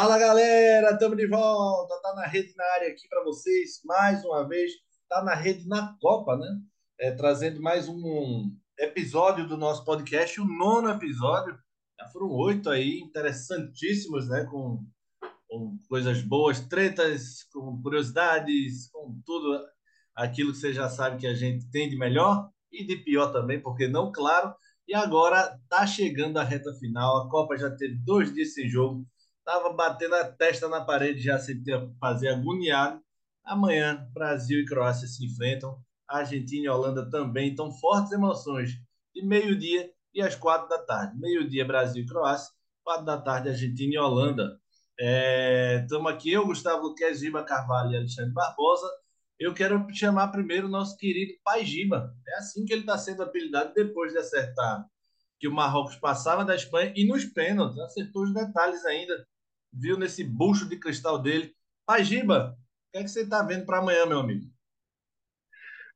Fala galera, estamos de volta. Tá na rede na área aqui para vocês mais uma vez. Tá na rede na Copa, né? É, trazendo mais um episódio do nosso podcast, o nono episódio. Já foram oito aí, interessantíssimos, né? Com, com coisas boas, tretas, com curiosidades, com tudo aquilo que você já sabe que a gente tem de melhor e de pior também, porque não, claro. E agora tá chegando a reta final. A Copa já teve dois dias sem jogo Tava batendo a testa na parede já sem ter fazer agoniado. Amanhã, Brasil e Croácia se enfrentam. Argentina e Holanda também. Então, fortes emoções de meio-dia e às quatro da tarde. Meio-dia, Brasil e Croácia. Quatro da tarde, Argentina e Holanda. Estamos é, aqui, eu, Gustavo Luquez, Giba Carvalho e Alexandre Barbosa. Eu quero chamar primeiro o nosso querido Pai Giba. É assim que ele está sendo apelidado depois de acertar que o Marrocos passava da Espanha e nos pênaltis. Acertou os detalhes ainda viu nesse bucho de cristal dele. Pai Giba, o que, é que você está vendo para amanhã, meu amigo?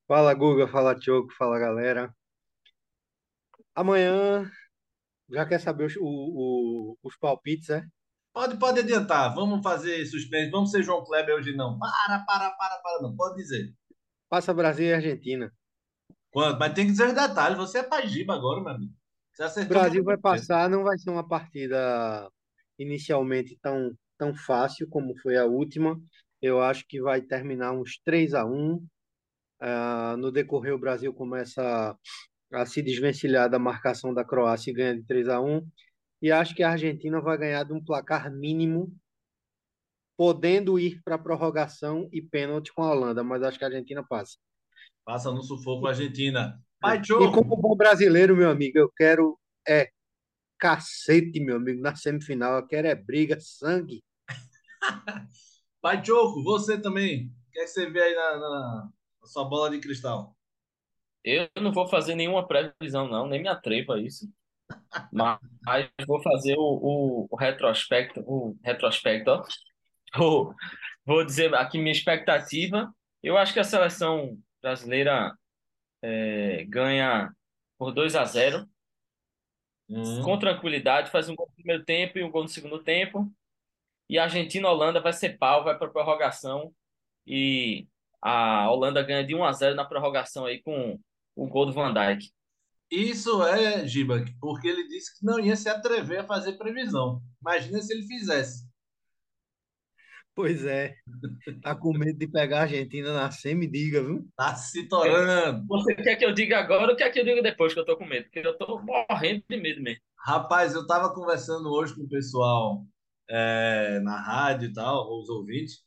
Fala, Guga, fala, Tioco, fala, galera. Amanhã, já quer saber os, o, o, os palpites, é? Pode, pode adiantar. Vamos fazer suspense. Vamos ser João Kleber hoje, não. Para, para, para, para, não. Pode dizer. Passa Brasil e Argentina. Quanto? Mas tem que dizer os detalhes. Você é Pai Giba agora, meu amigo. Brasil vai passar, não vai ser uma partida inicialmente tão, tão fácil como foi a última. Eu acho que vai terminar uns 3 a 1 uh, ah, No decorrer, o Brasil começa a, a se desvencilhar da marcação da Croácia e ganha de 3 a 1 E acho que a Argentina vai ganhar de um placar mínimo, podendo ir para prorrogação e pênalti com a Holanda, mas acho que a Argentina passa. Passa no sufoco a Argentina. E como bom brasileiro, meu amigo, eu quero é cacete, meu amigo, na semifinal. Eu quero é briga, sangue. Pai Choco, você também. O que, é que você vê aí na, na, na, sua bola de cristal? Eu não vou fazer nenhuma previsão, não, nem me atrevo a isso. Mas vou fazer o, o, o retrospecto, o retrospecto, Vou, vou dizer aqui minha expectativa. Eu acho que a seleção brasileira é, ganha por 2 a 0 Uhum. com tranquilidade, faz um gol no primeiro tempo e um gol no segundo tempo. E a Argentina-Holanda vai ser pau, vai para prorrogação. E a Holanda ganha de 1 a 0 na prorrogação aí com o gol do Van Dijk. Isso é, Giba, porque ele disse que não ia se atrever a fazer previsão. Imagina se ele fizesse. Pois é. Tá com medo de pegar a Argentina na semi, diga, viu? Tá se torando. Você quer que eu diga agora ou quer que eu diga depois que eu tô com medo? Porque eu tô morrendo de medo mesmo. Rapaz, eu tava conversando hoje com o pessoal é, na rádio e tal, os ouvintes.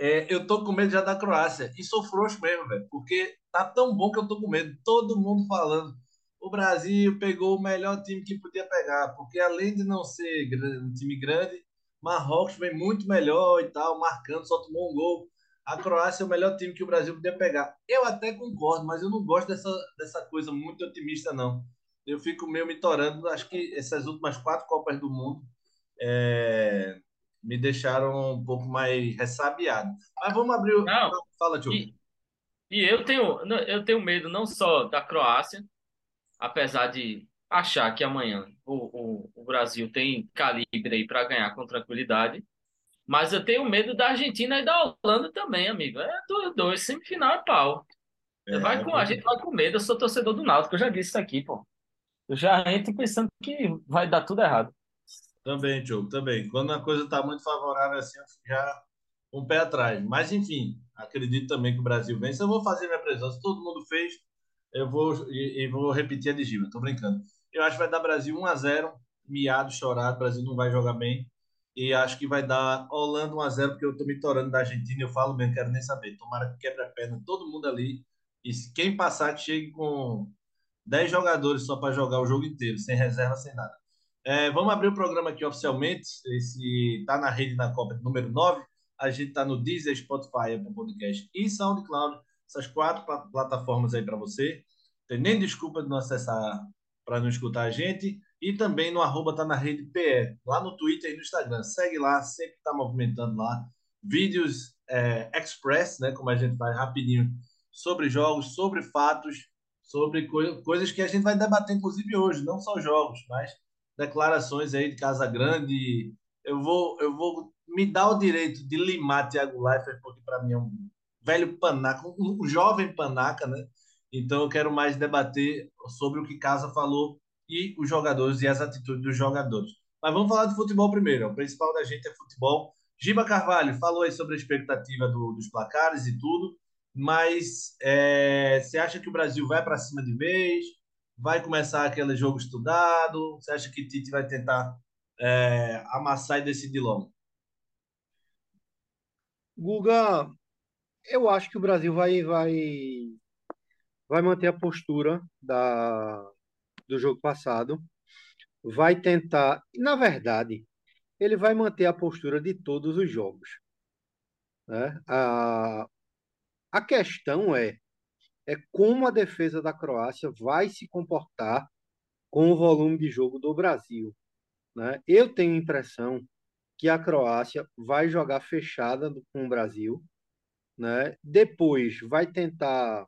É, eu tô com medo já da Croácia. E sou frouxo mesmo, velho. Porque tá tão bom que eu tô com medo. Todo mundo falando. O Brasil pegou o melhor time que podia pegar. Porque além de não ser um time grande, Marrocos vem muito melhor e tal, marcando, só tomou um gol. A Croácia é o melhor time que o Brasil podia pegar. Eu até concordo, mas eu não gosto dessa, dessa coisa muito otimista, não. Eu fico meio me torando. Acho que essas últimas quatro Copas do Mundo é, me deixaram um pouco mais ressabiado. Mas vamos abrir o. Não, Fala, Tio. E, e eu, tenho, eu tenho medo não só da Croácia, apesar de achar que amanhã o, o, o Brasil tem calibre aí para ganhar com tranquilidade. Mas eu tenho medo da Argentina e da Holanda também, amigo. É dois, dois semifinal é pau. É, vai com, a gente vai com medo. Eu sou torcedor do Náutico, eu já disse isso aqui, pô. Eu já entro pensando que vai dar tudo errado. Também, Diogo, também. Quando a coisa está muito favorável assim, eu já um pé atrás. Mas, enfim, acredito também que o Brasil vence. Eu vou fazer minha presença. Todo mundo fez. Eu vou e, e vou repetir a de Gima. Tô brincando. Eu acho que vai dar Brasil 1 a 0 miado, chorado. Brasil não vai jogar bem. E acho que vai dar Holanda 1 a 0 porque eu tô me torando da Argentina. Eu falo mesmo, quero nem saber. Tomara que quebre a perna todo mundo ali. E quem passar, que chegue com 10 jogadores só para jogar o jogo inteiro, sem reserva, sem nada. É, vamos abrir o programa aqui oficialmente. Esse tá na rede da Copa número 9. A gente tá no Deezer, Spotify, Apple Podcast e SoundCloud. Essas quatro plataformas aí para você. Tem nem desculpa de não acessar para não escutar a gente. E também no arroba tá na rede PE, lá no Twitter e no Instagram. Segue lá, sempre está movimentando lá. Vídeos é, express, né, como a gente faz rapidinho, sobre jogos, sobre fatos, sobre co coisas que a gente vai debater, inclusive hoje, não só jogos, mas declarações aí de Casa Grande, eu vou, eu vou me dar o direito de limar Thiago Leifert, porque para mim é um velho panaca, um jovem panaca, né? Então eu quero mais debater sobre o que Casa falou e os jogadores e as atitudes dos jogadores. Mas vamos falar de futebol primeiro. O principal da gente é futebol. Giba Carvalho falou aí sobre a expectativa do, dos placares e tudo, mas é, você acha que o Brasil vai para cima de vez? Vai começar aquele jogo estudado? Você acha que Tite vai tentar é, amassar e decidir logo? Guga, eu acho que o Brasil vai, vai, vai manter a postura da, do jogo passado, vai tentar, na verdade, ele vai manter a postura de todos os jogos. Né? A, a questão é, é como a defesa da Croácia vai se comportar com o volume de jogo do Brasil. Né? Eu tenho a impressão que a Croácia vai jogar fechada com o Brasil, né? depois vai tentar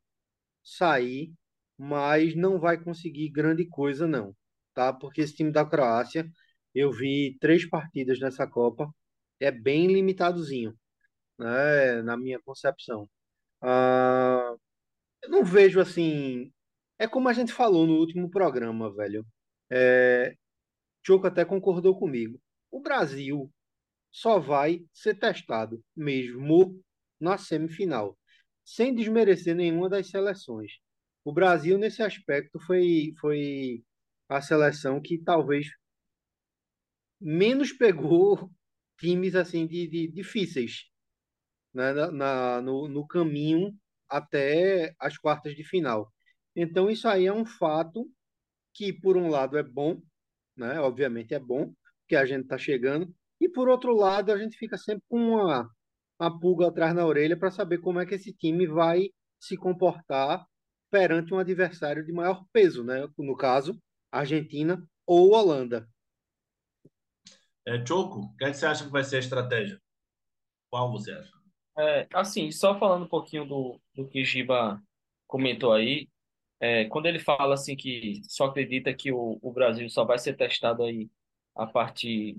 sair, mas não vai conseguir grande coisa, não. Tá? Porque esse time da Croácia, eu vi três partidas nessa Copa, é bem limitadozinho, né? na minha concepção. Ah, eu não vejo assim. É como a gente falou no último programa, velho. É, Choco até concordou comigo. O Brasil só vai ser testado mesmo na semifinal, sem desmerecer nenhuma das seleções. O Brasil, nesse aspecto, foi, foi a seleção que talvez menos pegou times assim de, de difíceis né, na, na, no, no caminho até as quartas de final. Então, isso aí é um fato que, por um lado, é bom, né? Obviamente é bom, que a gente está chegando. E por outro lado, a gente fica sempre com uma, uma pulga atrás na orelha para saber como é que esse time vai se comportar perante um adversário de maior peso, né? No caso, Argentina ou Holanda. É, Choco, o que, é que você acha que vai ser a estratégia? Qual você acha? É, assim, só falando um pouquinho do, do que Giba comentou aí, é, quando ele fala assim que só acredita que o, o Brasil só vai ser testado aí a partir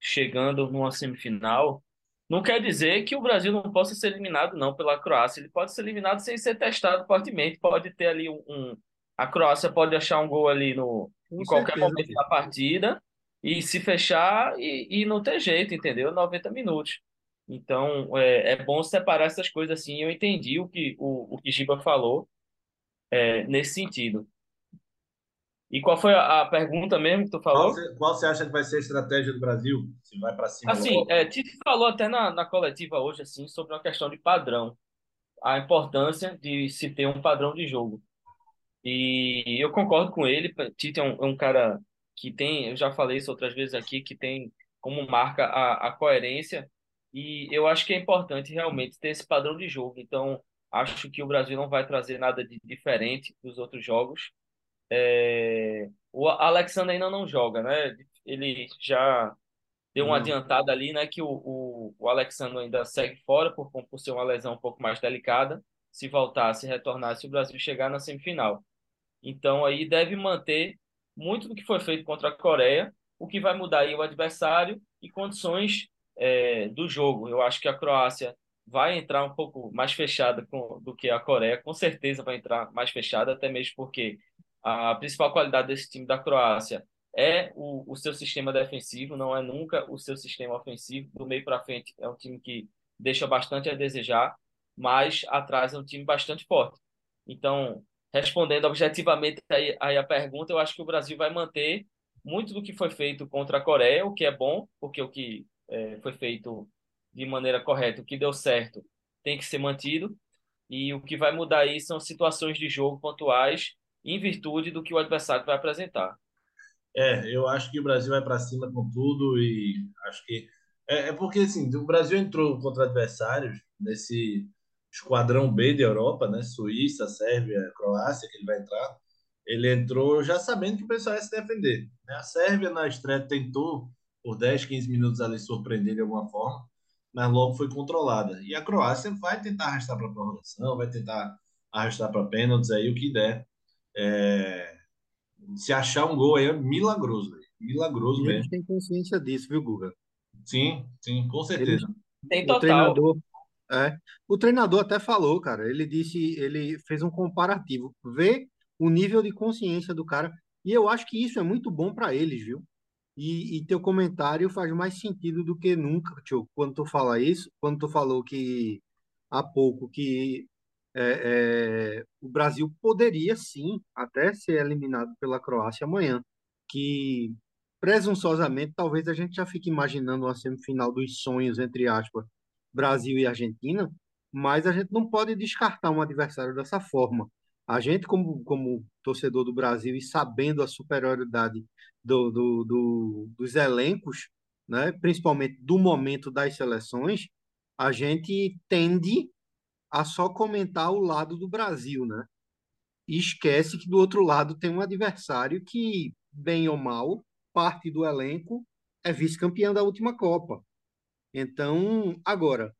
chegando numa semifinal, não quer dizer que o Brasil não possa ser eliminado não pela Croácia. Ele pode ser eliminado sem ser testado fortemente. Pode ter ali um, um a Croácia pode achar um gol ali no Com em qualquer certeza. momento da partida e se fechar e, e não ter jeito, entendeu? 90 minutos. Então é, é bom separar essas coisas assim. Eu entendi o que o, o que Giba falou é, nesse sentido. E qual foi a, pergunta mesmo que tu falou? Qual você, qual você, acha que vai ser a estratégia do Brasil? Se vai para cima? Assim, é, Tite falou até na, na coletiva hoje assim sobre uma questão de padrão, a importância de se ter um padrão de jogo. E eu concordo com ele. Tite é um, é um cara que tem, eu já falei isso outras vezes aqui, que tem como marca a, a coerência. E eu acho que é importante realmente ter esse padrão de jogo. Então, Acho que o Brasil não vai trazer nada de diferente dos outros jogos. É... O Alexandre ainda não joga, né? Ele já deu uma hum. adiantada ali, né? Que o, o, o Alexandre ainda segue fora por, por ser uma lesão um pouco mais delicada. Se voltar, se retornar, se o Brasil chegar na semifinal. Então aí deve manter muito do que foi feito contra a Coreia. O que vai mudar aí é o adversário e condições é, do jogo. Eu acho que a Croácia vai entrar um pouco mais fechada com, do que a Coreia, com certeza vai entrar mais fechada, até mesmo porque a principal qualidade desse time da Croácia é o, o seu sistema defensivo, não é nunca o seu sistema ofensivo. Do meio para frente é um time que deixa bastante a desejar, mas atrás é um time bastante forte. Então, respondendo objetivamente aí, aí a pergunta, eu acho que o Brasil vai manter muito do que foi feito contra a Coreia, o que é bom, porque o que é, foi feito de maneira correta, o que deu certo tem que ser mantido, e o que vai mudar aí são situações de jogo pontuais em virtude do que o adversário vai apresentar. É, eu acho que o Brasil vai para cima com tudo e acho que é, é, porque assim o Brasil entrou contra adversários nesse esquadrão B da Europa, né? Suíça, Sérvia, Croácia que ele vai entrar. Ele entrou já sabendo que o pessoal ia se defender. Né? A Sérvia na estreia tentou por 10, 15 minutos ali surpreender de alguma forma, mas logo foi controlada. E a Croácia vai tentar arrastar para prorrogação, vai tentar arrastar para pênaltis aí, o que der. É... Se achar um gol aí é milagroso, véio. milagroso mesmo. A gente tem consciência disso, viu, Guga? Sim, sim, com certeza. Tem O total. treinador, é, o treinador até falou, cara. Ele disse, ele fez um comparativo, vê o nível de consciência do cara, e eu acho que isso é muito bom para eles, viu? E, e teu comentário faz mais sentido do que nunca, tio, quando tu fala isso, quando tu falou que há pouco que é, é, o Brasil poderia sim até ser eliminado pela Croácia amanhã, que presunçosamente talvez a gente já fique imaginando uma semifinal dos sonhos, entre aspas, Brasil e Argentina, mas a gente não pode descartar um adversário dessa forma. A gente, como, como torcedor do Brasil e sabendo a superioridade do, do, do, dos elencos, né, principalmente do momento das seleções, a gente tende a só comentar o lado do Brasil, né? E esquece que do outro lado tem um adversário que, bem ou mal, parte do elenco é vice-campeão da última Copa. Então, agora,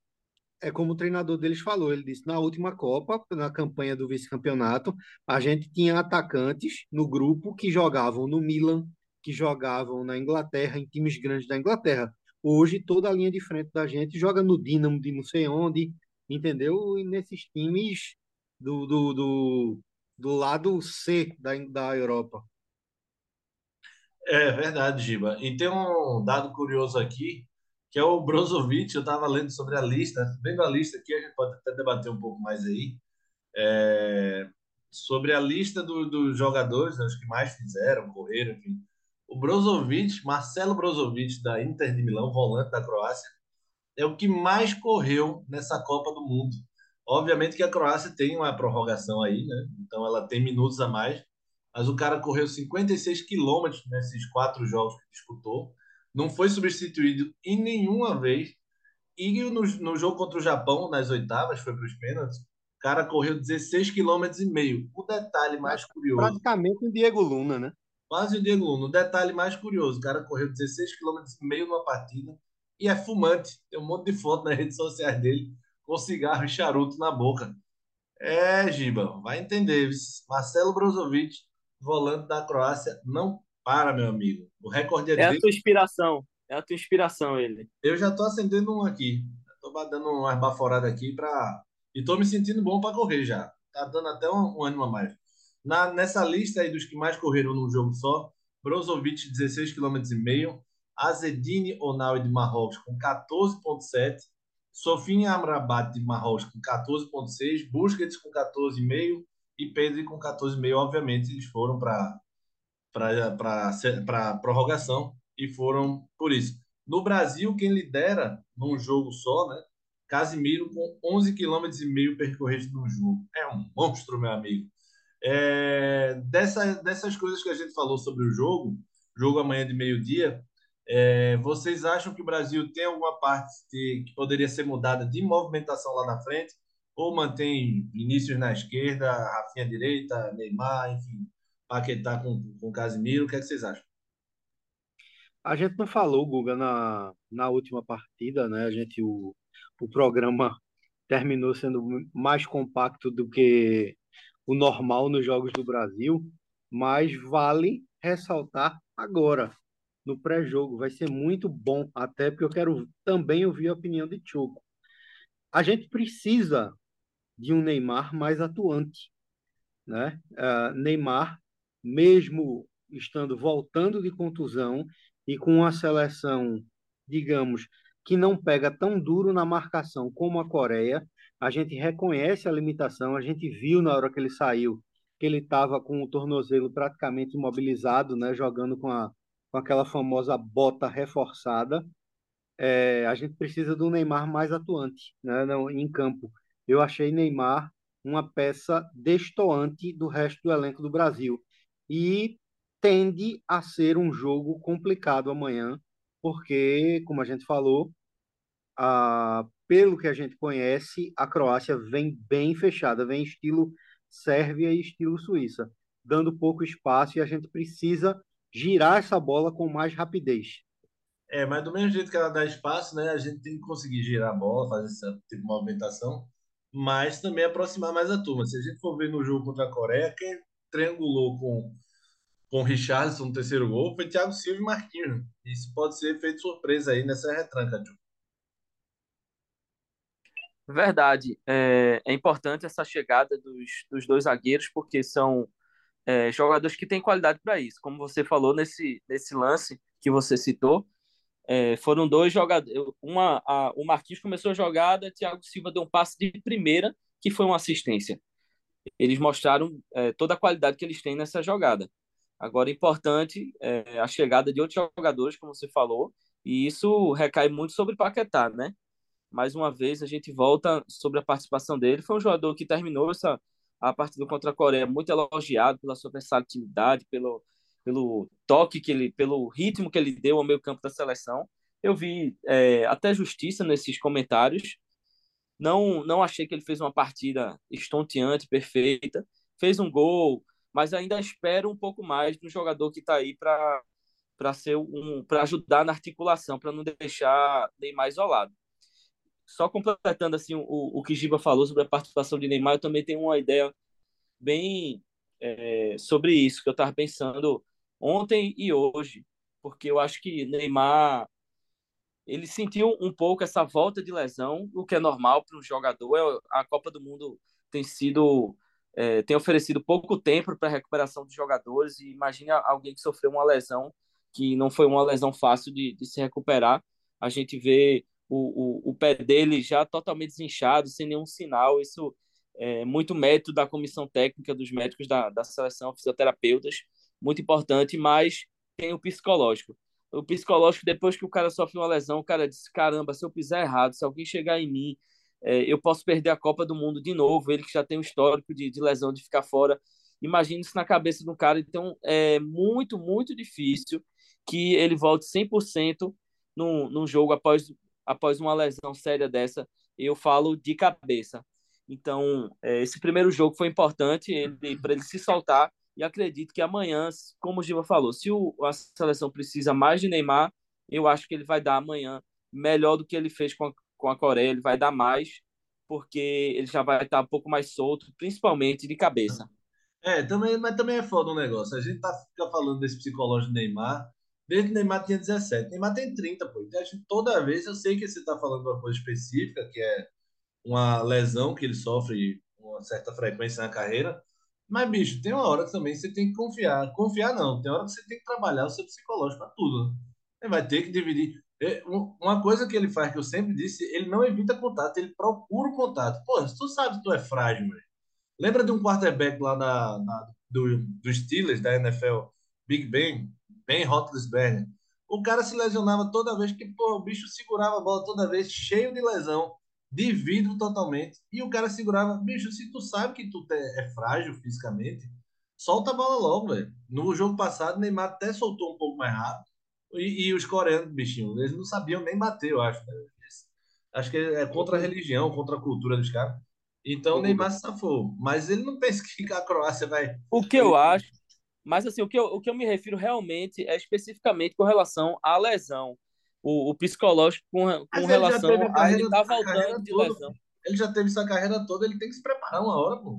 é como o treinador deles falou, ele disse, na última Copa, na campanha do vice-campeonato, a gente tinha atacantes no grupo que jogavam no Milan, que jogavam na Inglaterra, em times grandes da Inglaterra. Hoje, toda a linha de frente da gente joga no Dinamo de não sei onde, entendeu? E nesses times do, do, do, do lado C da, da Europa. É verdade, Giba. E tem um dado curioso aqui, que é o Brozovic. Eu estava lendo sobre a lista, vendo a lista aqui, a gente pode até debater um pouco mais aí, é, sobre a lista do, dos jogadores, né, os que mais fizeram, correram, enfim. O Brozovic, Marcelo Brozovic, da Inter de Milão, volante da Croácia, é o que mais correu nessa Copa do Mundo. Obviamente que a Croácia tem uma prorrogação aí, né? Então ela tem minutos a mais, mas o cara correu 56 quilômetros nesses quatro jogos que disputou, não foi substituído em nenhuma vez. E no, no jogo contra o Japão, nas oitavas, foi para os pênaltis, o cara correu 16 quilômetros e meio. O detalhe mais curioso. Praticamente o Diego Luna, né? Quase o Diego Luna. O detalhe mais curioso, o cara correu 16 quilômetros e meio numa partida e é fumante. Tem um monte de foto nas redes sociais dele com cigarro e charuto na boca. É, Giba, vai entender. Marcelo Brozovic, volante da Croácia, não para, meu amigo. O recorde é, É a dele. tua inspiração. É a tua inspiração, ele. Eu já tô acendendo um aqui. Tô dando umas baforadas aqui para e tô me sentindo bom para correr já. Tá dando até um, um ânimo a mais. Na, nessa lista aí dos que mais correram num jogo só, Brozovic 16 km e meio, Azedine Onal de Marrocos com 14.7, Sofia Amrabat de Marrocos com 14.6, Busquets com 14,5 e Pedri com 14,5. Obviamente eles foram para para prorrogação e foram por isso. No Brasil, quem lidera num jogo só, né? Casimiro com 11 km e meio percorridos no jogo. É um monstro, meu amigo. É, dessa, dessas coisas que a gente falou sobre o jogo, jogo amanhã de meio-dia, é, vocês acham que o Brasil tem alguma parte de, que poderia ser mudada de movimentação lá na frente? Ou mantém Vinícius na esquerda, Rafinha direita, Neymar, enfim, Paquetá com, com Casimiro? O que, é que vocês acham? A gente não falou, Guga, na, na última partida, né? A gente, o, o programa terminou sendo mais compacto do que o normal nos Jogos do Brasil, mas vale ressaltar agora, no pré-jogo. Vai ser muito bom, até porque eu quero também ouvir a opinião de Choco. A gente precisa de um Neymar mais atuante, né? Uh, Neymar, mesmo estando voltando de contusão e com uma seleção, digamos, que não pega tão duro na marcação como a Coreia, a gente reconhece a limitação, a gente viu na hora que ele saiu que ele estava com o tornozelo praticamente imobilizado, né, jogando com, a, com aquela famosa bota reforçada. É, a gente precisa do Neymar mais atuante né, não, em campo. Eu achei Neymar uma peça destoante do resto do elenco do Brasil. E tende a ser um jogo complicado amanhã, porque, como a gente falou, a, pelo que a gente conhece, a Croácia vem bem fechada, vem estilo Sérvia e estilo Suíça, dando pouco espaço e a gente precisa girar essa bola com mais rapidez. É, mas do mesmo jeito que ela dá espaço, né, a gente tem que conseguir girar a bola, fazer essa tipo de movimentação, mas também aproximar mais a turma. Se a gente for ver no jogo contra a Coreia, quem triangulou com, com o Richardson no terceiro gol foi Thiago Silva e Marquinhos. Isso pode ser feito surpresa aí nessa retranca, Tio. Verdade. É, é importante essa chegada dos, dos dois zagueiros, porque são é, jogadores que têm qualidade para isso. Como você falou nesse, nesse lance que você citou, é, foram dois jogadores. Uma, a, o Marquinhos começou a jogada, Thiago Silva deu um passe de primeira, que foi uma assistência. Eles mostraram é, toda a qualidade que eles têm nessa jogada. Agora, importante é a chegada de outros jogadores, como você falou, e isso recai muito sobre Paquetá, né? Mais uma vez, a gente volta sobre a participação dele. Foi um jogador que terminou essa a partida contra a Coreia muito elogiado pela sua versatilidade, pelo, pelo toque que ele, pelo ritmo que ele deu ao meio campo da seleção. Eu vi é, até justiça nesses comentários. Não, não achei que ele fez uma partida estonteante, perfeita. Fez um gol, mas ainda espero um pouco mais do jogador que está aí para para ser um para ajudar na articulação, para não deixar Neymar isolado. Só completando assim o, o que Giba falou sobre a participação de Neymar, eu também tenho uma ideia bem é, sobre isso que eu estava pensando ontem e hoje, porque eu acho que Neymar ele sentiu um pouco essa volta de lesão, o que é normal para um jogador. É, a Copa do Mundo tem sido é, tem oferecido pouco tempo para recuperação dos jogadores e imagina alguém que sofreu uma lesão que não foi uma lesão fácil de, de se recuperar. A gente vê o, o, o pé dele já totalmente desinchado, sem nenhum sinal. Isso é muito mérito da comissão técnica dos médicos da, da seleção, fisioterapeutas, muito importante, mas tem o psicológico. O psicológico, depois que o cara sofre uma lesão, o cara diz: caramba, se eu pisar errado, se alguém chegar em mim, é, eu posso perder a Copa do Mundo de novo. Ele que já tem um histórico de, de lesão, de ficar fora. Imagine isso na cabeça do cara. Então, é muito, muito difícil que ele volte 100% num, num jogo após após uma lesão séria dessa, eu falo de cabeça. Então, é, esse primeiro jogo foi importante para ele se soltar e acredito que amanhã, como o Giva falou, se o, a seleção precisa mais de Neymar, eu acho que ele vai dar amanhã melhor do que ele fez com a, com a Coreia, ele vai dar mais, porque ele já vai estar um pouco mais solto, principalmente de cabeça. É, também, mas também é foda um negócio. A gente tá, fica falando desse psicológico do Neymar, Desde o Neymar tinha 17. Neymar tem 30, pô. Então, toda vez eu sei que você está falando de uma coisa específica, que é uma lesão que ele sofre com uma certa frequência na carreira. Mas, bicho, tem uma hora que também você tem que confiar. Confiar não, tem hora que você tem que trabalhar o seu psicológico para tudo. Né? Ele vai ter que dividir. É, uma coisa que ele faz, que eu sempre disse, ele não evita contato, ele procura o contato. Pô, tu sabe que tu é frágil, velho. Lembra de um quarterback lá na, na do, do Steelers, da NFL, Big Ben? Ben Roethlisberger. O cara se lesionava toda vez que pô, o bicho segurava a bola toda vez, cheio de lesão, de vidro totalmente. E o cara segurava, bicho, se tu sabe que tu é frágil fisicamente, solta a bola logo, velho. No jogo passado, Neymar até soltou um pouco mais rápido. E, e os coreanos, bichinho, eles não sabiam nem bater, eu acho. Né? Acho que é contra a religião, contra a cultura dos caras. Então o Neymar se safou. Mas ele não pensa que a Croácia vai. O que eu acho mas assim, o que, eu, o que eu me refiro realmente é especificamente com relação à lesão. O, o psicológico com, com relação a, a ele tá voltando de toda, lesão. Ele já teve essa carreira toda, ele tem que se preparar uma hora, pô.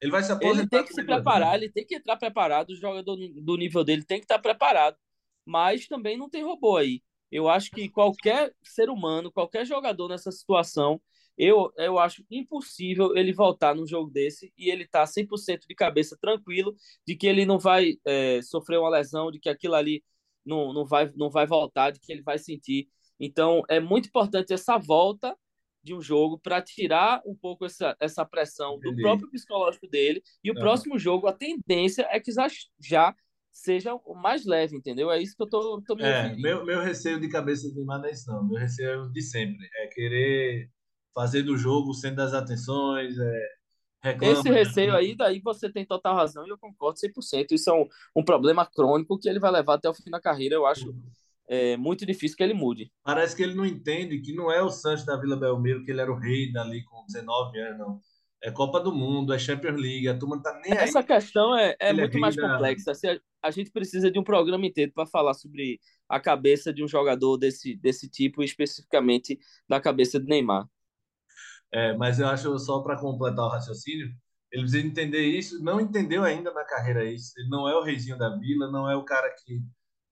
Ele vai se aposentar. Ele tem que se preparar, ele tem que entrar preparado, o jogador do nível dele tem que estar preparado. Mas também não tem robô aí. Eu acho que qualquer ser humano, qualquer jogador nessa situação, eu, eu acho impossível ele voltar num jogo desse e ele tá 100% de cabeça tranquilo de que ele não vai é, sofrer uma lesão, de que aquilo ali não, não, vai, não vai voltar, de que ele vai sentir. Então, é muito importante essa volta de um jogo para tirar um pouco essa, essa pressão Entendi. do próprio psicológico dele. E o uhum. próximo jogo, a tendência é que já, seja o mais leve, entendeu? É isso que eu tô, tô me é, meu, meu receio de cabeça de é isso, não. Meu receio é de sempre. É querer fazer do jogo o centro das atenções, é, reclama, Esse receio aí, daí você tem total razão e eu concordo 100%. Isso é um, um problema crônico que ele vai levar até o fim da carreira, eu acho é, muito difícil que ele mude. Parece que ele não entende que não é o Santos da Vila Belmiro, que ele era o rei dali com 19 anos, não. É Copa do Mundo, é Champions League, a turma não tá nem aí. Essa questão é, é, é muito é mais complexa. Assim, a, a gente precisa de um programa inteiro para falar sobre a cabeça de um jogador desse, desse tipo, especificamente da cabeça de Neymar. É, mas eu acho, só para completar o raciocínio, Ele precisa entender isso. Não entendeu ainda na carreira isso. Ele não é o reizinho da vila, não é o cara que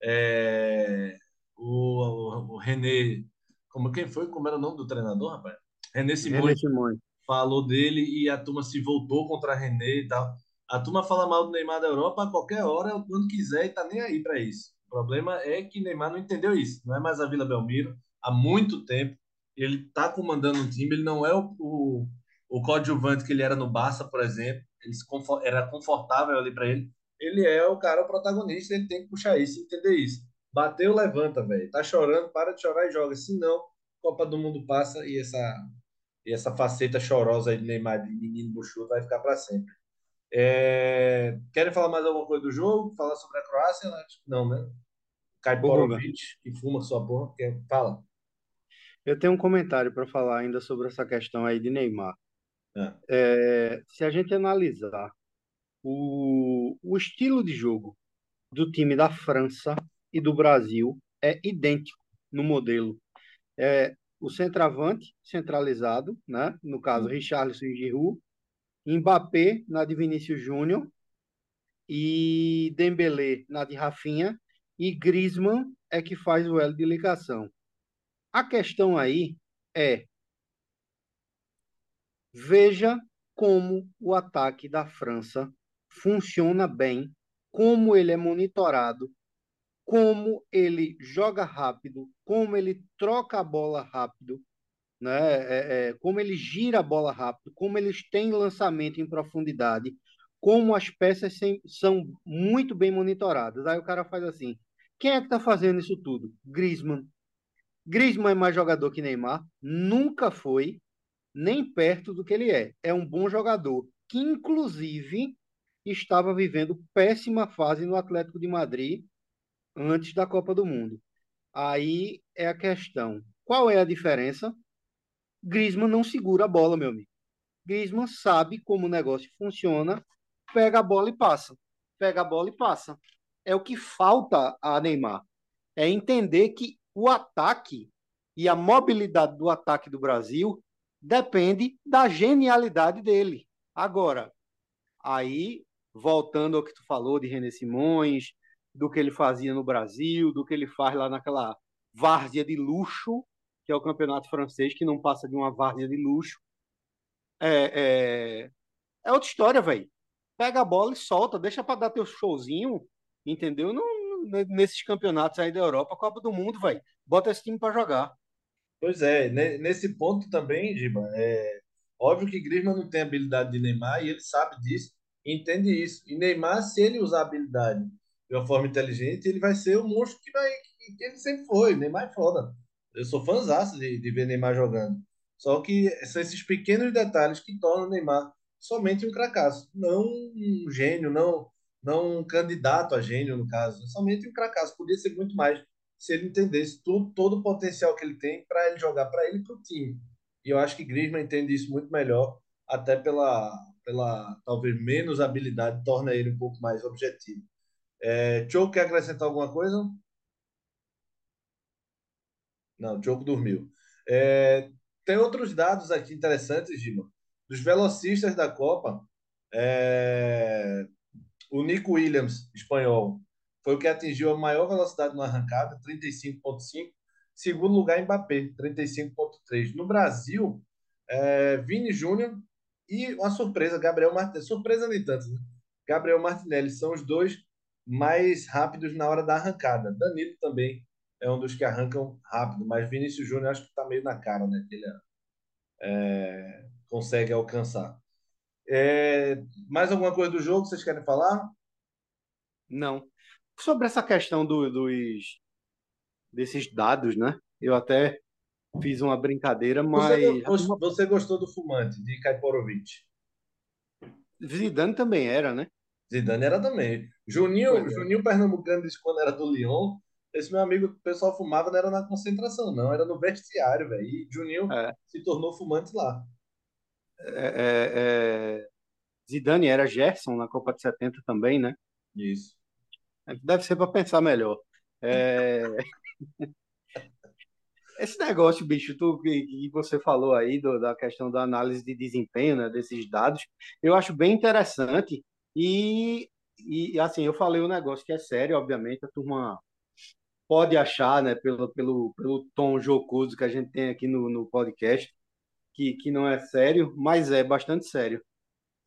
é, o, o, o René. Como quem foi? Como era o nome do treinador, rapaz? René Simões. René Simões. Falou dele e a turma se voltou contra René e tal. A turma fala mal do Neymar da Europa a qualquer hora, quando quiser, e tá nem aí para isso. O problema é que Neymar não entendeu isso. Não é mais a Vila Belmiro há muito tempo. Ele tá comandando um time, ele não é o, o o coadjuvante que ele era no Barça, por exemplo, ele era confortável ali para ele. Ele é o cara o protagonista, ele tem que puxar isso, entender isso. Bateu, levanta, velho. Tá chorando, para de chorar e joga. Senão, Copa do Mundo passa e essa e essa faceta chorosa aí de Neymar de menino buchudo vai ficar para sempre. É... Querem falar mais alguma coisa do jogo? Falar sobre a Croácia? Não, né? Kai Porovic, que fuma sua porra. Fala. Eu tenho um comentário para falar ainda sobre essa questão aí de Neymar. É. É, se a gente analisar o, o estilo de jogo do time da França e do Brasil é idêntico no modelo. É, o centroavante centralizado, né? no caso, Richarlison e Giroud, Mbappé na de Vinícius Júnior e Dembélé na de Rafinha e Griezmann é que faz o elo de ligação. A questão aí é Veja como o ataque da França funciona bem, como ele é monitorado, como ele joga rápido, como ele troca a bola rápido, né? É, é, como ele gira a bola rápido, como eles têm lançamento em profundidade, como as peças sem, são muito bem monitoradas. Aí o cara faz assim: quem é que está fazendo isso tudo? Griezmann. Griezmann é mais jogador que Neymar? Nunca foi nem perto do que ele é. É um bom jogador, que inclusive estava vivendo péssima fase no Atlético de Madrid antes da Copa do Mundo. Aí é a questão. Qual é a diferença? Griezmann não segura a bola, meu amigo. Griezmann sabe como o negócio funciona, pega a bola e passa. Pega a bola e passa. É o que falta a Neymar. É entender que o ataque e a mobilidade do ataque do Brasil depende da genialidade dele. Agora, aí, voltando ao que tu falou de René Simões, do que ele fazia no Brasil, do que ele faz lá naquela várzea de luxo, que é o campeonato francês, que não passa de uma várzea de luxo. É, é, é outra história, velho. Pega a bola e solta, deixa para dar teu showzinho, entendeu? Não, nesses campeonatos aí da Europa, Copa do Mundo, velho. Bota esse time para jogar. Pois é, nesse ponto também, Giba, é óbvio que Griezmann não tem habilidade de Neymar e ele sabe disso, entende isso. E Neymar, se ele usar habilidade de uma forma inteligente, ele vai ser o monstro que, vai, que, ele sempre foi. Neymar é foda. Eu sou fãzaço de, de ver Neymar jogando. Só que são esses pequenos detalhes que tornam o Neymar somente um cracaço, não um gênio, não, não um candidato a gênio, no caso. Somente um cracaço. Podia ser muito mais se ele entendesse tudo, todo o potencial que ele tem para ele jogar para ele e para o time. E eu acho que Griezmann entende isso muito melhor, até pela, pela talvez menos habilidade, torna ele um pouco mais objetivo. É, Choco quer acrescentar alguma coisa? Não, Choco dormiu. É, tem outros dados aqui interessantes, Gima. Dos velocistas da Copa, é, o Nico Williams, espanhol, foi o que atingiu a maior velocidade na arrancada, 35,5. Segundo lugar, Mbappé, 35,3. No Brasil, é, Vini Júnior e uma surpresa, Gabriel Martinelli. Surpresa nem tanto, né? Gabriel Martinelli são os dois mais rápidos na hora da arrancada. Danilo também é um dos que arrancam rápido, mas Vinícius Júnior acho que está meio na cara, né? Que ele é, consegue alcançar. É, mais alguma coisa do jogo que vocês querem falar? Não sobre essa questão do, dos desses dados, né? Eu até fiz uma brincadeira, mas você, você gostou do fumante de Kaiporovic? Zidane também era, né? Zidane era também. Juninho, é. Juninho Pernambucano disse quando era do Lyon, esse meu amigo, o pessoal fumava não era na concentração, não, era no vestiário, velho. E Juninho é. se tornou fumante lá. É, é, é Zidane era Gerson na Copa de 70 também, né? Isso. Deve ser para pensar melhor. É... esse negócio, bicho, tu, que, que você falou aí do, da questão da análise de desempenho, né, desses dados, eu acho bem interessante e, e assim, eu falei um negócio que é sério, obviamente, a turma pode achar, né, pelo, pelo, pelo tom jocoso que a gente tem aqui no, no podcast, que, que não é sério, mas é bastante sério.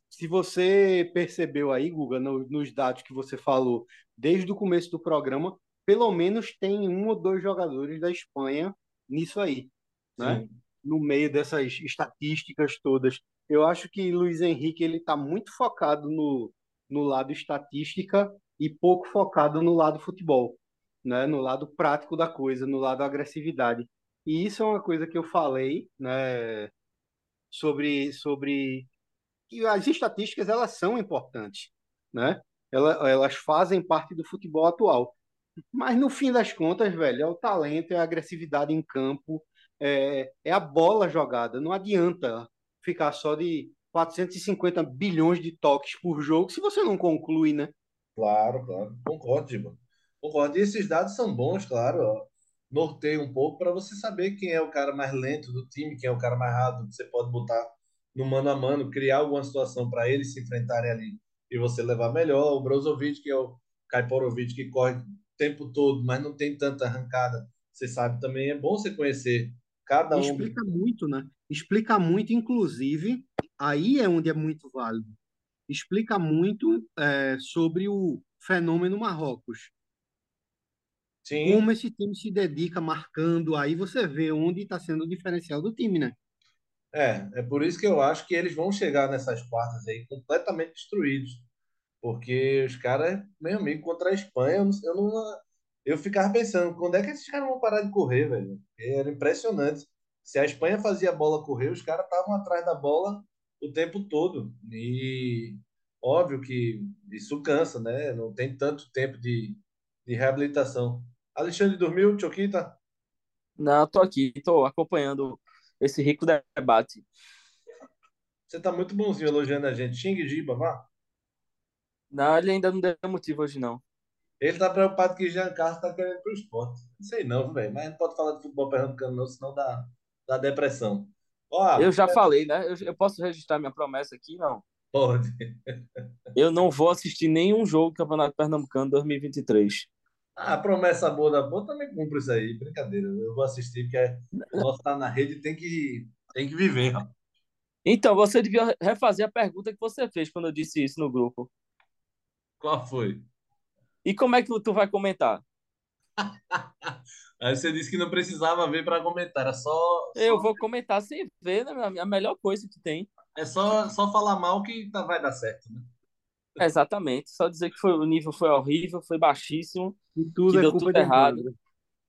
Se você percebeu aí, Guga, no, nos dados que você falou desde o começo do programa, pelo menos tem um ou dois jogadores da Espanha nisso aí, né? Sim. No meio dessas estatísticas todas. Eu acho que Luiz Henrique ele está muito focado no, no lado estatística e pouco focado no lado futebol, né? No lado prático da coisa, no lado agressividade. E isso é uma coisa que eu falei, né? Sobre sobre que as estatísticas elas são importantes, né? Elas, fazem parte do futebol atual. Mas no fim das contas, velho, é o talento, é a agressividade em campo, é, é a bola jogada. Não adianta ficar só de 450 bilhões de toques por jogo se você não conclui, né? Claro, claro. Concordo, Diba. Concordo. E esses dados são bons, claro. Norteia um pouco para você saber quem é o cara mais lento do time, quem é o cara mais rápido que você pode botar no mano a mano, criar alguma situação para eles se enfrentarem ali e você levar melhor. O Brozovic, que é o Kaiporovic, que corre tempo todo, mas não tem tanta arrancada. Você sabe também, é bom você conhecer cada um. Explica muito, né? Explica muito, inclusive, aí é onde é muito válido. Explica muito é, sobre o fenômeno Marrocos. Sim. Como esse time se dedica marcando, aí você vê onde está sendo o diferencial do time, né? É, é por isso que eu acho que eles vão chegar nessas quartas aí completamente destruídos. Porque os caras, meu amigo, contra a Espanha, eu não, eu não. Eu ficava pensando, quando é que esses caras vão parar de correr, velho? Era impressionante. Se a Espanha fazia a bola correr, os caras estavam atrás da bola o tempo todo. E óbvio que isso cansa, né? Não tem tanto tempo de, de reabilitação. Alexandre dormiu, Choquita? Não, tô aqui, tô acompanhando esse rico debate. Você tá muito bonzinho elogiando a gente. Xing Giba, vá. Não, ele ainda não deu motivo hoje, não. Ele tá preocupado que Jean Carlos tá querendo pro esporte. Não sei não, velho. Mas não pode falar de futebol pernambucano, não, senão dá, dá depressão. Ó, eu já é... falei, né? Eu, eu, posso registrar minha promessa aqui? Não. Pode. eu não vou assistir nenhum jogo do Campeonato Pernambucano 2023. Ah, a promessa boa da boa também cumpre isso aí. Brincadeira. Eu vou assistir, porque é... o nosso tá na rede tem que, tem que viver, rapaz. Então, você devia refazer a pergunta que você fez quando eu disse isso no grupo. Qual foi? E como é que tu vai comentar? Aí você disse que não precisava ver para comentar, era só, Eu vou comentar sem ver, né? A melhor coisa que tem. É só, só falar mal que tá, vai dar certo, né? Exatamente. Só dizer que foi, o nível foi horrível, foi baixíssimo, e tudo que é deu tudo errado.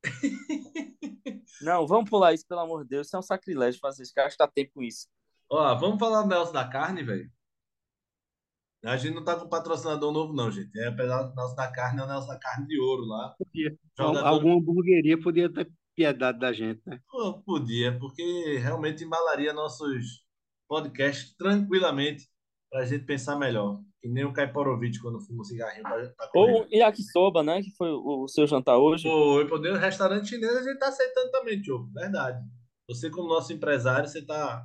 Não, vamos pular isso, pelo amor de Deus. Isso é um sacrilégio fazer isso, gastar tempo com isso. Ó, vamos falar do Nelson da Carne, velho? A gente não tá com patrocinador novo, não, gente. É apesar do Nelson da Carne, é o Nelson da Carne de Ouro lá. Podia. Jogador... Alguma hamburgueria podia ter piedade da gente, né? Pô, podia, porque realmente embalaria nossos podcasts tranquilamente pra gente pensar melhor. Que nem o Kaiporovic quando fuma um cigarrinho pra, pra Ou o yakisoba, né? Que foi o seu jantar hoje. Foi, poder restaurante chinês a gente tá aceitando também, Tio. Verdade. Você, como nosso empresário, você tá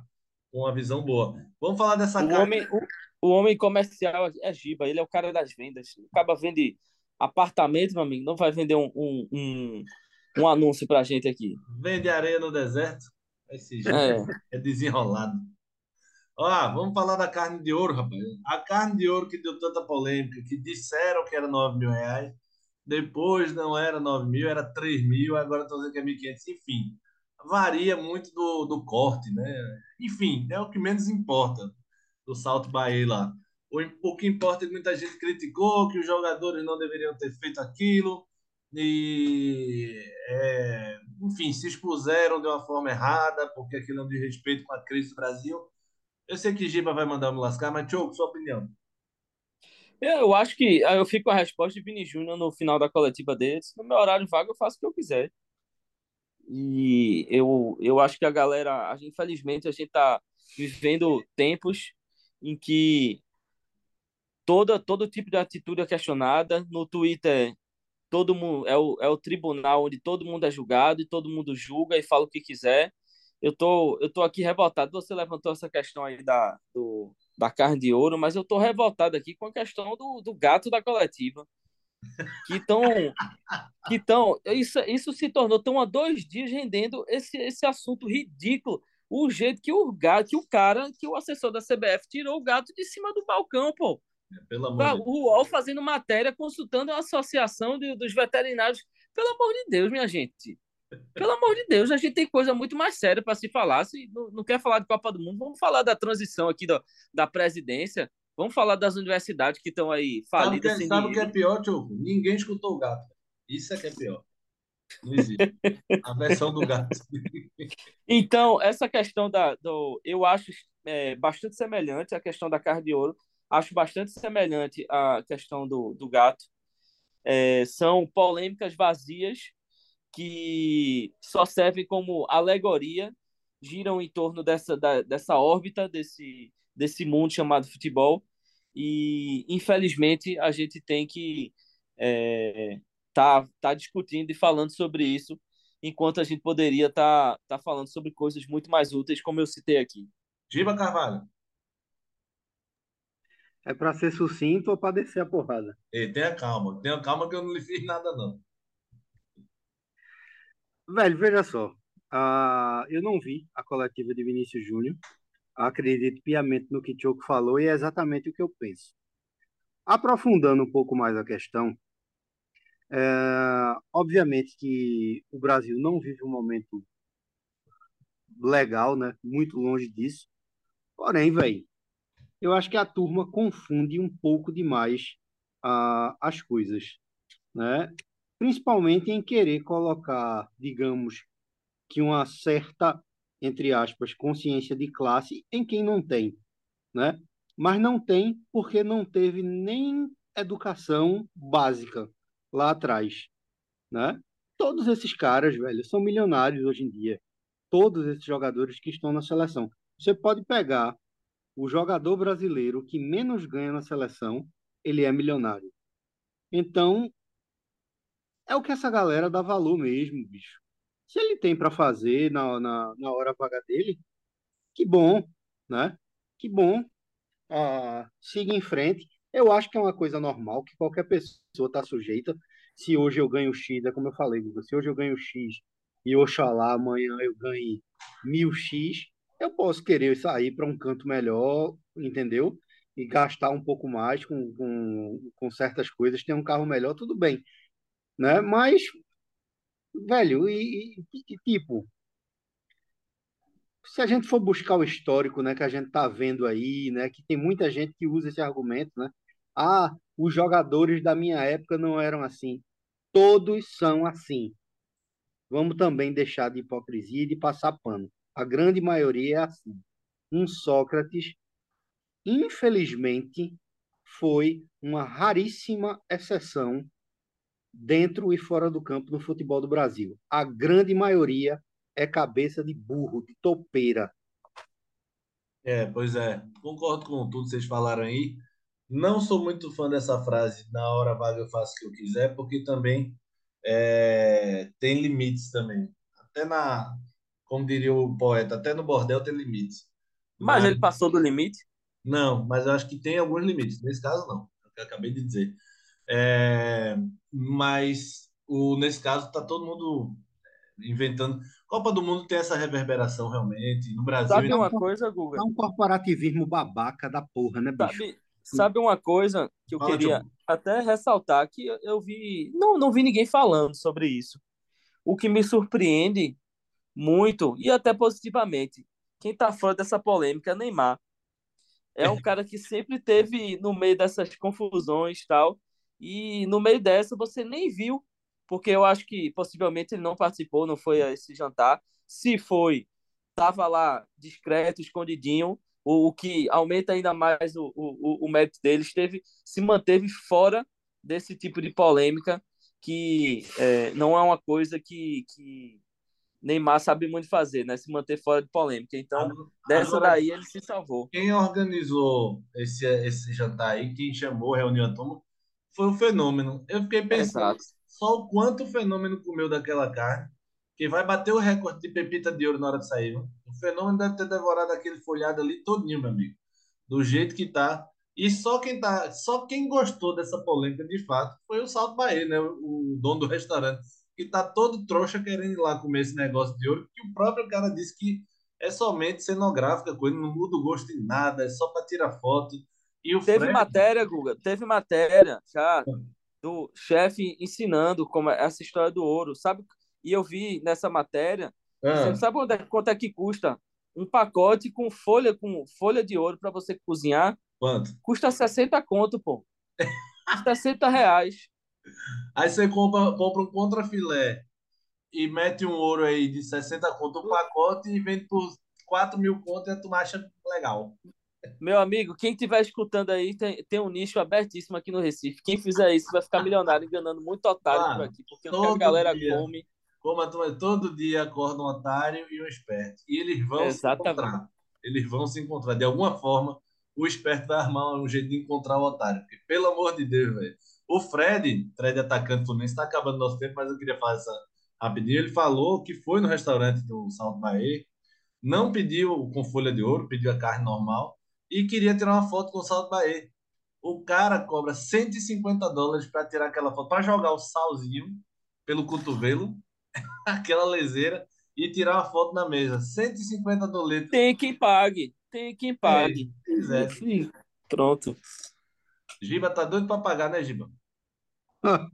com uma visão boa. Vamos falar dessa o carne. Homem, o, o, homem comercial é Giba, ele é o cara das vendas. Acaba vende apartamento, meu amigo, não vai vender um, um, um, um anúncio pra gente aqui. Vende areia no deserto. Esse é. é desenrolado. Ó, vamos falar da carne de ouro, rapaz. A carne de ouro que deu tanta polêmica, que disseram que era 9 mil reais, depois não era 9 mil, era 3 mil, agora estão dizendo que é 1.500. Enfim, varia muito do, do corte, né? Enfim, é o que menos importa do Salto Bahia lá. O, o que importa é que muita gente criticou que os jogadores não deveriam ter feito aquilo e, é, enfim, se expuseram de uma forma errada porque aquilo é um desrespeito com a crise do Brasil. Eu sei que Giba vai mandar me lascar, mas, Tiogo, sua opinião. Eu acho que eu fico com a resposta de Vini Júnior no final da coletiva deles. No meu horário vago, eu faço o que eu quiser. E eu, eu acho que a galera, infelizmente, a gente está vivendo tempos em que toda, todo tipo de atitude é questionada. No Twitter, todo mundo é o, é o tribunal onde todo mundo é julgado e todo mundo julga e fala o que quiser. Eu tô, eu tô aqui revoltado. Você levantou essa questão aí da, do, da carne de ouro, mas eu tô revoltado aqui com a questão do, do gato da coletiva. Que estão. Que tão, isso, isso se tornou. Estão há dois dias rendendo esse, esse assunto ridículo. O jeito que o gato, que o cara, que o assessor da CBF tirou o gato de cima do balcão, pô. Pelo amor o UOL fazendo matéria, consultando a associação de, dos veterinários. Pelo amor de Deus, minha gente. Pelo amor de Deus, a gente tem coisa muito mais séria para se falar. Se não, não, quer falar de Copa do Mundo, vamos falar da transição aqui do, da presidência. Vamos falar das universidades que estão aí falidas. Sabe, que, sabe o que é pior, tio? Ninguém escutou o gato. Isso é que é pior. Não existe. A versão do gato. então, essa questão da. Do, eu acho é, bastante semelhante à questão da carne de ouro acho bastante semelhante à questão do, do gato. É, são polêmicas vazias que só servem como alegoria, giram em torno dessa, da, dessa órbita, desse, desse mundo chamado futebol. E, infelizmente, a gente tem que é, tá, tá discutindo e falando sobre isso, enquanto a gente poderia estar tá, tá falando sobre coisas muito mais úteis, como eu citei aqui. Giba Carvalho. É para ser sucinto ou para descer a porrada? Ei, tenha calma, tenha calma que eu não lhe fiz nada, não. Velho, veja só. Uh, eu não vi a coletiva de Vinícius Júnior. Acredito piamente no que Tioco falou e é exatamente o que eu penso. Aprofundando um pouco mais a questão, é, obviamente que o Brasil não vive um momento legal, né? Muito longe disso. Porém, velho, eu acho que a turma confunde um pouco demais uh, as coisas, né? Principalmente em querer colocar, digamos, que uma certa, entre aspas, consciência de classe em quem não tem, né? Mas não tem porque não teve nem educação básica lá atrás, né? Todos esses caras, velho, são milionários hoje em dia. Todos esses jogadores que estão na seleção. Você pode pegar o jogador brasileiro que menos ganha na seleção, ele é milionário. Então, é o que essa galera dá valor mesmo, bicho. Se ele tem para fazer na, na, na hora vaga dele, que bom, né? Que bom. Ah, siga em frente. Eu acho que é uma coisa normal que qualquer pessoa está sujeita. Se hoje eu ganho X, é como eu falei, se hoje eu ganho X e oxalá amanhã eu ganhe mil X, eu posso querer sair para um canto melhor, entendeu? E gastar um pouco mais com, com, com certas coisas, ter um carro melhor, tudo bem. Né? Mas, velho, e, e, tipo, se a gente for buscar o histórico, né, que a gente tá vendo aí, né, que tem muita gente que usa esse argumento, né? Ah, os jogadores da minha época não eram assim. Todos são assim. Vamos também deixar de hipocrisia e de passar pano. A grande maioria é assim. Um Sócrates, infelizmente, foi uma raríssima exceção dentro e fora do campo no futebol do Brasil. A grande maioria é cabeça de burro, de topeira. É, pois é. Concordo com tudo que vocês falaram aí. Não sou muito fã dessa frase, na hora vaga eu faço o que eu quiser, porque também é, tem limites também. Até na, como diria o poeta, até no bordel tem limites. Mas, mas ele passou do limite? Não, mas eu acho que tem alguns limites. Nesse caso, não. É o que eu acabei de dizer. É, mas o, nesse caso, está todo mundo inventando. Copa do Mundo tem essa reverberação realmente. No Brasil. Sabe uma coisa, Guga? É um corporativismo babaca da porra, né, bicho? Sabe, sabe uma coisa que eu Fala, queria até ressaltar que eu vi. Não, não vi ninguém falando sobre isso. O que me surpreende muito e até positivamente. Quem está fora dessa polêmica é Neymar. É um cara que sempre teve no meio dessas confusões tal. E no meio dessa você nem viu, porque eu acho que possivelmente ele não participou, não foi a esse jantar. Se foi, estava lá discreto, escondidinho, o, o, que aumenta ainda mais o, o, o mérito dele. Esteve, se manteve fora desse tipo de polêmica, que é, não é uma coisa que, que Neymar sabe muito fazer, né? Se manter fora de polêmica. Então, agora, dessa daí ele se salvou. Quem organizou esse, esse jantar aí, quem chamou, reuniu a turma, foi um fenômeno. Eu fiquei pensando, Exato. só o quanto o fenômeno comeu daquela carne, que vai bater o recorde de pepita de ouro na hora de sair. Mano. O fenômeno deve ter devorado aquele folhado ali todinho, meu amigo. Do jeito que tá. E só quem tá, só quem gostou dessa polêmica de fato foi o Salto Bahia, né? O, o dono do restaurante, que tá todo trouxa querendo ir lá comer esse negócio de ouro, que o próprio cara disse que é somente cenográfica, coisa não muda o gosto em nada, é só para tirar foto. Teve Fred... matéria, Guga, teve matéria já do chefe ensinando como é essa história do ouro, sabe? E eu vi nessa matéria, ah. você sabe é, quanto é que custa um pacote com folha com folha de ouro para você cozinhar? Quanto? Custa 60 conto, pô. 60 reais. Aí você compra, compra um contrafilé e mete um ouro aí de 60 conto um pacote e vende por 4 mil conto e tu acha legal. Meu amigo, quem estiver escutando aí, tem, tem um nicho abertíssimo aqui no Recife. Quem fizer isso vai ficar milionário enganando muito otário por aqui, porque a galera dia, come. Como todo dia acorda um otário e um esperto. E eles vão Exatamente. se encontrar. Eles vão se encontrar. De alguma forma, o esperto vai armar um jeito de encontrar o otário. Porque, pelo amor de Deus, velho. O Fred, Fred atacante Fluminense, está acabando nosso tempo, mas eu queria falar essa rapidinho. Ele falou que foi no restaurante do Salto Bahia, não pediu com folha de ouro, pediu a carne normal e queria tirar uma foto com o Salto Bahia. O cara cobra 150 dólares para tirar aquela foto, para jogar o salzinho pelo cotovelo, aquela leseira, e tirar uma foto na mesa. 150 dólares. Tem quem pague, tem quem pague. É, Pronto. Giba tá doido para pagar, né, Giba? Ah,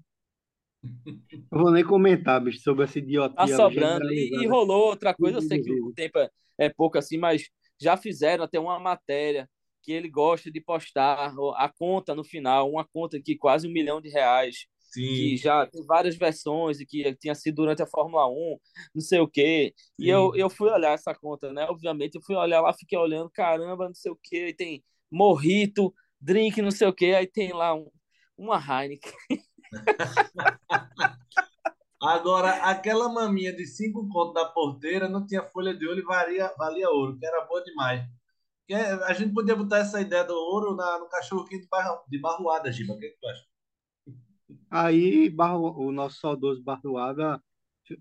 eu vou nem comentar, bicho, sobre essa idiotia. Tá sobrando. E, e, rolou outra coisa, eu sei que o tempo é, é pouco assim, mas já fizeram até uma matéria que ele gosta de postar a conta no final, uma conta que quase um milhão de reais. Sim. Que já tem várias versões e que tinha sido durante a Fórmula 1, não sei o quê. Sim. E eu, eu fui olhar essa conta, né? Obviamente, eu fui olhar lá, fiquei olhando, caramba, não sei o quê. E tem morrito, drink, não sei o quê. Aí tem lá um, uma Heineken. Agora, aquela maminha de cinco contos da porteira não tinha folha de ouro e valia, valia ouro, que era boa demais. Que é, a gente podia botar essa ideia do ouro na, no cachorro quente de, barro, de Barroada, Giba. O que, é que tu acha? Aí barro, o nosso saudoso Barroada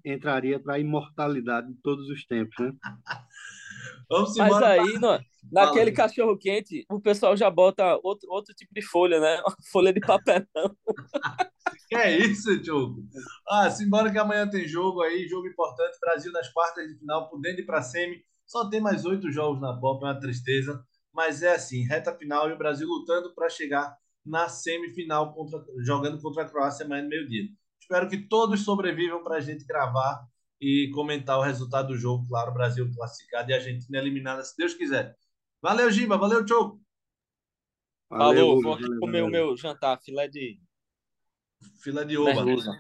entraria para a imortalidade de todos os tempos, né? Vamos Mas aí, no, naquele cachorro quente, o pessoal já bota outro, outro tipo de folha, né? folha de papelão. Que é isso, jogo? Ah, simbora que amanhã tem jogo aí, jogo importante. Brasil nas quartas de final, podendo ir para semi. Só tem mais oito jogos na Copa, é uma tristeza. Mas é assim, reta final e o Brasil lutando para chegar na semifinal, contra, jogando contra a Croácia amanhã no meio-dia. Espero que todos sobrevivam para a gente gravar e comentar o resultado do jogo. Claro, Brasil classificado e a Argentina eliminada, se Deus quiser. Valeu, Giba. Valeu, Choco. Falou, vou aqui comer o meu jantar, filé de Fila de uva. Merluza.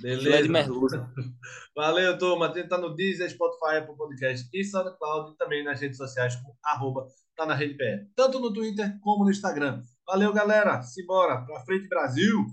Beleza. Fila de merluza. Valeu, turma. Tem tá no Deezer, Spotify, Apple Podcast e SoundCloud e também nas redes sociais como arroba tá na rede PE. Tanto no Twitter como no Instagram. Valeu, galera. Simbora. Pra frente, Brasil.